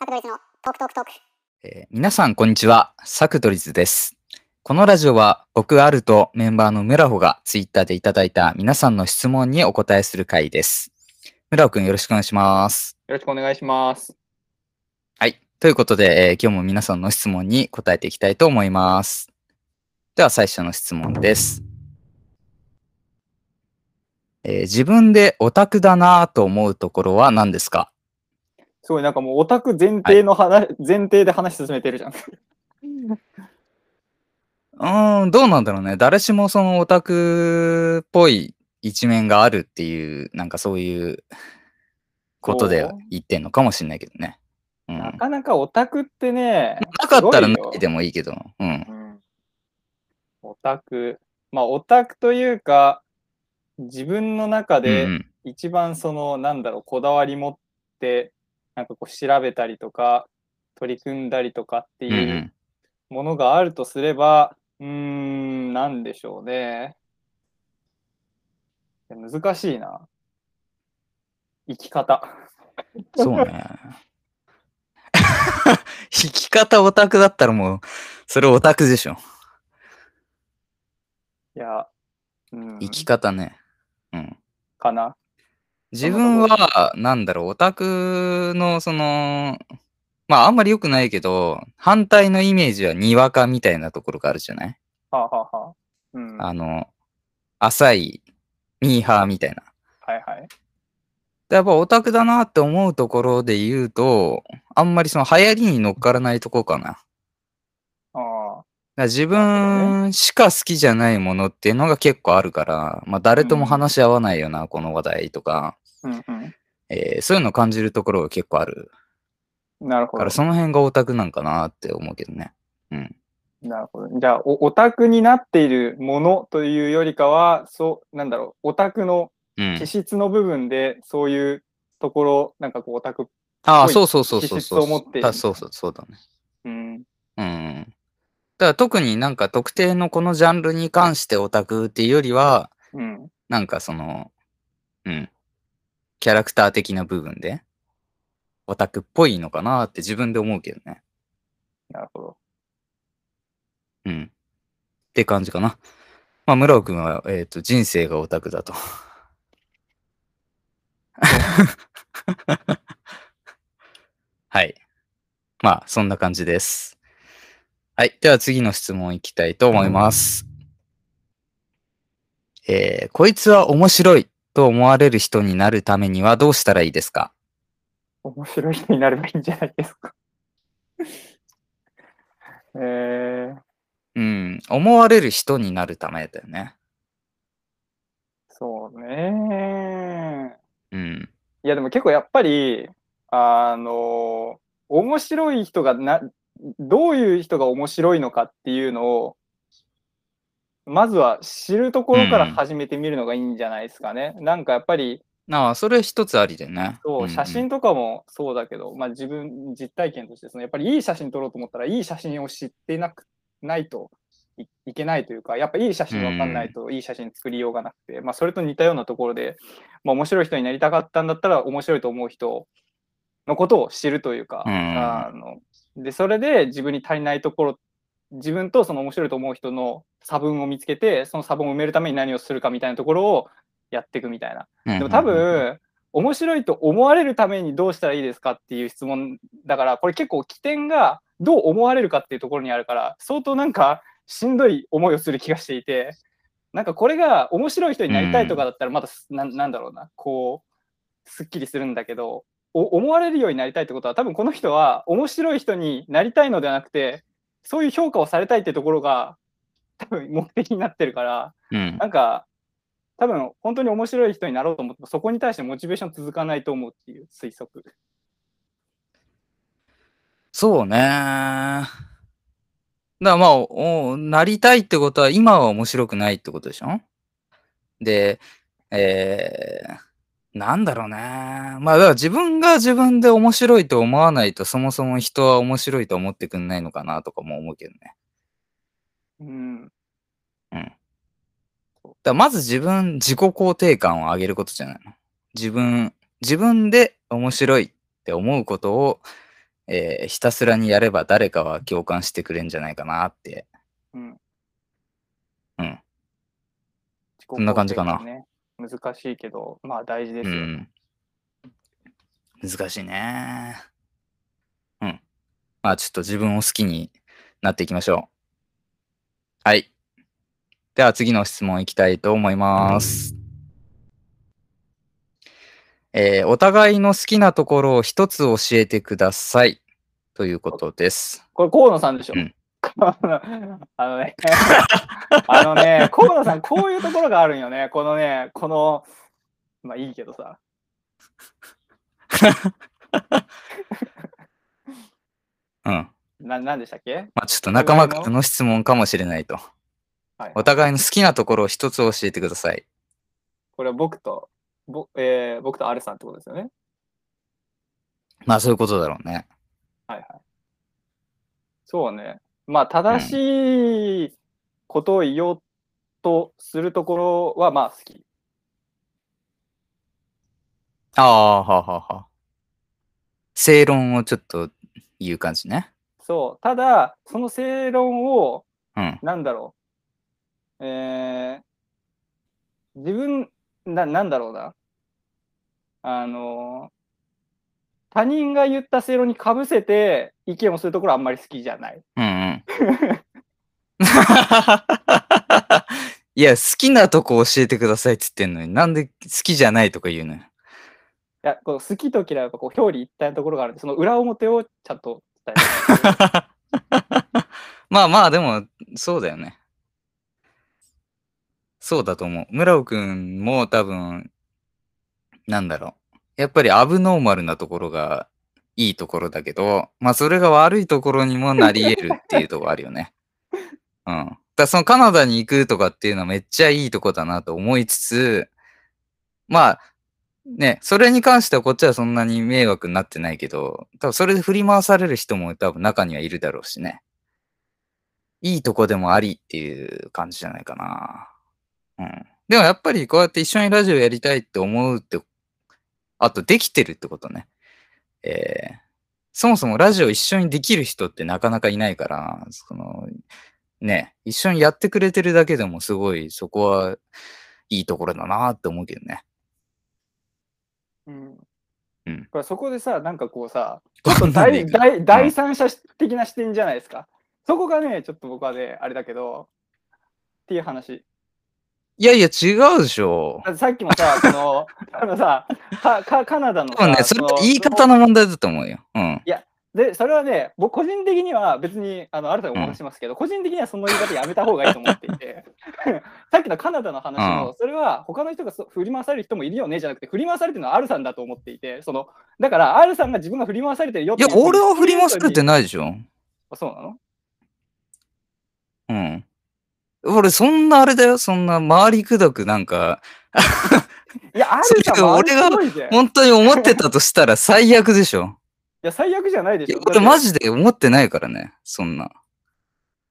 サクドリズのトークトークトーク。えー皆さん、こんにちは。サクドリズです。このラジオは、僕、アルとメンバーのムラホがツイッターでいただいた皆さんの質問にお答えする回です。ムラホくん、よろしくお願いします。よろしくお願いします。はい。ということで、えー今日も皆さんの質問に答えていきたいと思います。では、最初の質問です。えー自分でオタクだなぁと思うところは何ですか？すごいなんかもうオタク前提の話、前提で話進めてるじゃん。うーん、どうなんだろうね。誰しもそのオタクっぽい一面があるっていう、なんかそういうことで言ってんのかもしれないけどね。うん。ななかなかオタクってね、かったらないでもいいけど。うん。うんオタク。まあオタクというか、自分の中うんうでん。一番その、なんだろう、こだわり持って、なんかこう調べたりとか、取り組んだりとかってうんう。いうんものがあるとすれば、うーん、なんでしょうね。難しいな。生き方。そうね。弾き方オタクだったらもう、それオタクでしょ。いや、うん、生き方ね。うん。かな。自分は、なんだろう、オタクの、その、まあ、あんまり良くないけど、反対のイメージはにわかみたいなところがあるじゃない？はあ、はあはあ、うん。はあの、浅いミーハーみたいな。いはい。でやっぱオタクだなって思うところで言うと、あんまりその流行りに乗っからないとこかな。自分しか好きじゃないものっていうのが結構あるから、まあ誰とも話し合わないよな、この話題とか、あ、うんうえーそういうのを感じるところが結構あるん。なるほどから、。その辺がオタクなんかなって思うけどね。うん。なるほど。じゃあ、おオタクになっているものというよりかは、そう、なんだろう、オタクのうん気。質の部分で、そういうところ、なんかこう、オタク、ああ、すごいそうそうそうそう気質そう。を持っているあそうそう、そうだね。うん。うん。だから特になんか特定のこのジャンルに関してオタクっていうよりは、うん。なんかその、うん。キャラクター的な部分で、オタクっぽいのかなって自分で思うけどね。なるほど。うん。って感じかな。まあ、村尾くんは、えっ、と、人生がオタクだと。はい。まあ、そんな感じです。はい。では次の質問いきたいと思います。えー、こいつは面白いと思われる人になるためにはどうしたらいいですか？面白い人になればいいんじゃないですか。えー、うん。思われる人になるためだよね。そうね。うん。いや、でも結構やっぱり、あの、面白い人がな、どういう人が面白いのかっていうのを、まずは知るところからうん始めてみるのがいいんじゃないですかね。なんかやっぱり、ああ、それ一つありでね。そう、ん写真とかもそうだけど、まあ自分、実体験としてその、やっぱりいい写真撮ろうと思ったら、いい写真を知ってなくないといいけないというか、やっぱいい写真わかんないといい写真作りようがなくて、まあそれと似たようなところで、まあ面白い人になりたかったんだったら、面白いと思う人のことを知るというか、うんあので、それで自分に足りないところ、自分とその面白いと思う人の差分を見つけて、その差分を埋めるために何をするかみたいなところをやっていくみたいな。うんでも多、分、面白いと思われるためにどうしたらいいですかっていう質問だから、これ結構起点がどう思われるかっていうところにあるから、相当なんかしんどい思いをする気がしていて、なんかこれが面白い人になりたいとかだったら、まだす、なんなんだろうな、こう、すっきりするんだけど、お思われるようになりたいってことは、多分この人は面白い人になりたいのではなくて、そういう評価をされたいってところが、多分目的になってるから、うん。なんか、多分本当に面白い人になろうと思っても、そこに対してモチベーション続かないと思うっていう推測。そうね。だからまあ、おなりたいってことは今は面白くないってことでしょ？で、えー、なんだろうね。まあ、だから自分が自分で面白いと思わないと、そもそも人は面白いと思ってくんないのかなとかも思うけどね。うん。うん。だまず自分、自己肯定感を上げることじゃないの。自分、自分で面白いって思うことを、えーひたすらにやれば誰かは共感してくれんじゃないかなって。うん。うん。自己んな感じかな。難しいけど、まあ大事ですよ。うん。難しいね。うん。まあちょっと自分を好きになっていきましょう。はい。では次の質問いきたいと思います。えーお互いの好きなところを一つ教えてください。ということです。これ河野さんでしょ？うんあのね、あのね、河野さん、こういうところがあるんよね。このね、この、まあいいけどさ。うん。な、なんでしたっけ？まあちょっと仲間からの質問かもしれないと。はい。お互いの好きなところを一つ教えてください。これは僕と、ぼえー僕とアルさんってことですよね？まあそういうことだろうね。はいはい。そうね。まあ、正しいことを言おうとするところは、まあ、好き。ああ、はあはあはあ。正論をちょっと言う感じね。そう。ただ、その正論を、うん。なんだろう。えー、自分、な、なんだろうな。あの、他人が言った正論にかぶせて意見をするところはあんまり好きじゃない。うんうん。いや、好きなとこ教えてくださいっつってんのに、なんで好きじゃないとか言うのよ。いや、こう好きと嫌いはこう表裏一体のところがあるんで、その裏表をちゃんと伝えて。まあまあ、でも、そうだよね。そうだと思う。村尾くんも多分、なんだろう。やっぱりアブノーマルなところがいいところだけど、まあそれが悪いところにもなり得るっていうところあるよね。うん。だそのカナダに行くとかっていうのはめっちゃいいとこだなと思いつつ、まあ、ね、それに関してはこっちはそんなに迷惑になってないけど、多分それで振り回される人も多分中にはいるだろうしね。いいとこでもありっていう感じじゃないかな。うん。でもやっぱりこうやって一緒にラジオやりたいって思うって、あとできてるってことね。えー、そもそもラジオ一緒にできる人ってなかなかいないから、その、ね、一緒にやってくれてるだけでもすごいそこはいいところだなって思うけどね。うんうんこれそこでさ、なんかこうさ、ちょっと第三者的な視点じゃないですか。そこがね、ちょっと僕はね、あれだけど、っていう話。いやいや違うでしょ。だってさっきもさ、その、あのさ、かかカナダのさ多分ね、それ言い方の問題だと思うよ。うん。で、それはね、僕個人的には別に、あの、ある程度お話しますけど、個人的にはその言い方やめた方がいいと思っていて、さっきのカナダの話も、それは他の人がそ振り回される人もいるよねじゃなくて、振り回されてるのはアルさんだと思っていて、その、だから、アルさんが自分が振り回されてるよっていや、俺は振り回されていないでしょ。あそうなの？うん。俺、そんなあれだよ。そんな回りくどくなんか、いや、アルさんそれも俺が本当に思ってたとしたら最悪でしょ。や、最悪じゃないでしょ。俺マジジで思ってないからね。そんな。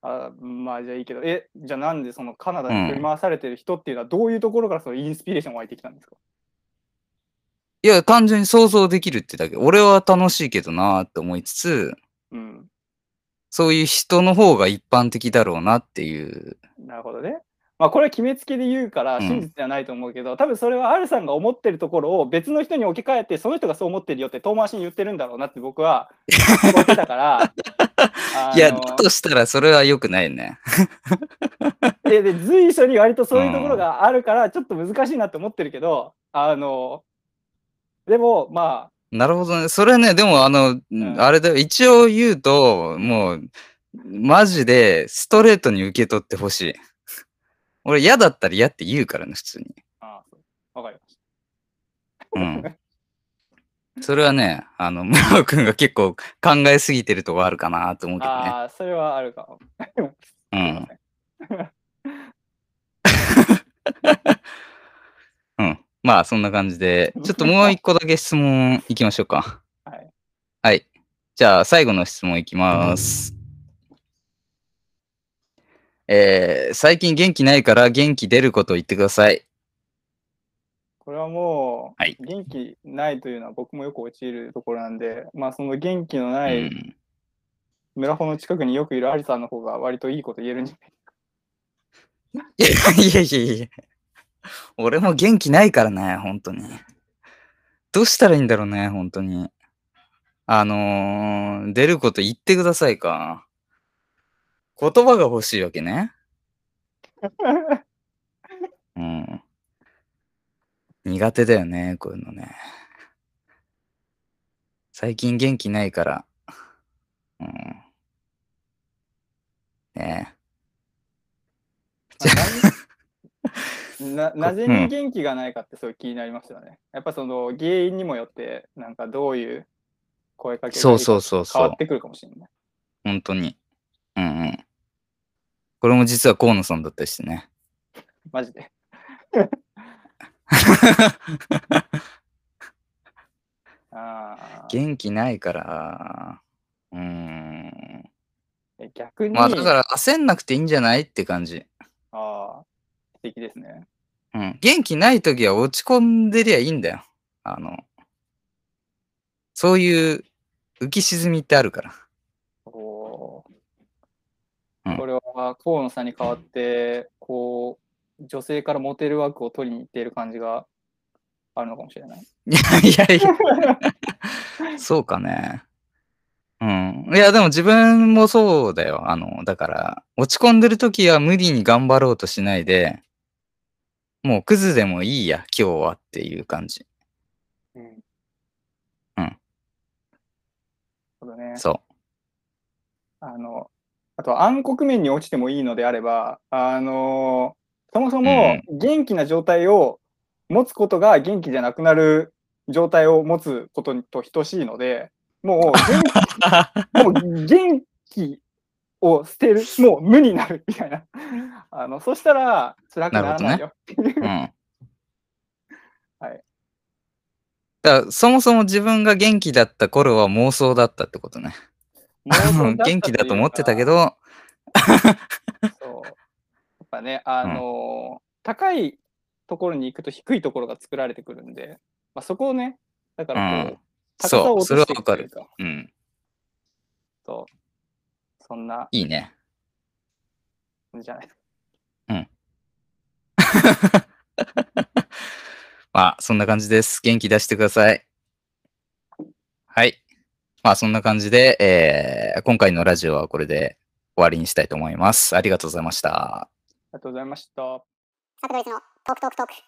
あまあじゃあいいけど、え、じゃあなんでそのカナダに振り回されてる人っていうのはどういうところからそのインスピレーション湧いてきたんですか？いや、単純に想像できるってだけ。俺は楽しいけどなって思いつつ、うん。そういう人の方が一般的だろうなっていう。なるほどね。まあこれは決めつけで言うからうん真実ではないと思うけど、多分それはアルさんが思ってるところを別の人に置き換えてその人がそう思ってるよって遠回しに言ってるんだろうなって僕は思ってたから。いや、だとしたらそれは良くないね。でで随所に割とそういうところがあるからちょっと難しいなって思ってるけど、あのでもまなるほどね。それね、でもあの、んあれだよ。一応言うと、もう、マジでストレートに受け取ってほしい。俺嫌だったら嫌って言うからね、普通に。あ、あそうわかりましうん。それはね、あの、村尾くんが結構考えすぎてるとこあるかなと思うけた。どね。ああ、それはあるかも。うん。まあ、そんな感じで、ちょっともう一個だけ質問いきましょうか。はい。はい。じゃあ、最後の質問いきます。えー、最近元気ないから元気出ること言ってください。これはもう、はい元気ないというのは僕もよく陥るところなんで、まあその元気のうないん。村穂の近くによくいるアリさんの方が割といいこと言えるんじゃないいやいやいやいや。俺も元気ないからね、本当に。どうしたらいいんだろうね、本当に。あのー、出ること言ってくださいか。言葉が欲しいわけね。うん。苦手だよね、こういうのね。最近元気ないから。うん。ねななぜに元気がないかってすごい気になりますよね。やっぱその原因にもよって、なんかどういう声かけがいいかそうそうそうそう変わっ。てくるかもしれない。本当に。うんうん。これも実は河野さんだったりしてね。マジで。あー元気ないから。うーん。え逆に、まあだから焦んなくていいんじゃないって感じ。あー素敵ですね。うん。元気ない時は落ち込んでりゃいいんだよ。あの、そういう浮き沈みってあるから。おうんこれは河野さんに代わって、こう、女性からモテる枠を取りに行っている感じがあるのかもしれない。いやいやいや。そうかね。うん。いや、でも自分もそうだよ。あの、だから、落ち込んでる時は無理に頑張ろうとしないで、もうクズでもいいや、今日はっていう感じ。うん。うん。そうだね。そあの、あと暗黒面に落ちてもいいのであれば、あのそもそも元気な状態を持つことが元気じゃなくなる状態を持つことと等しいので、もう元気 もう元気を捨てる、もう無になるみたいな。あのそしたら辛くならないよ。う。うん。はい。だから、そもそも自分が元気だった頃は妄想だったってことね。元気だと思ってたけど。ど、そう。やっぱね、あの高いところに行くと低いところが作られてくるんで、まあ、そこをね、だからこう、うん高さをそう、それ落としていはわかる。くというか、うん。そう。そんないいね。んじゃない。まあ、そんな感じです。元気出してください。はい。まあ、そんな感じで、えー今回のラジオはこれで終わりにしたいと思います。ありがとうございました。ありがとうございました。サクドリズのトークトークトーク。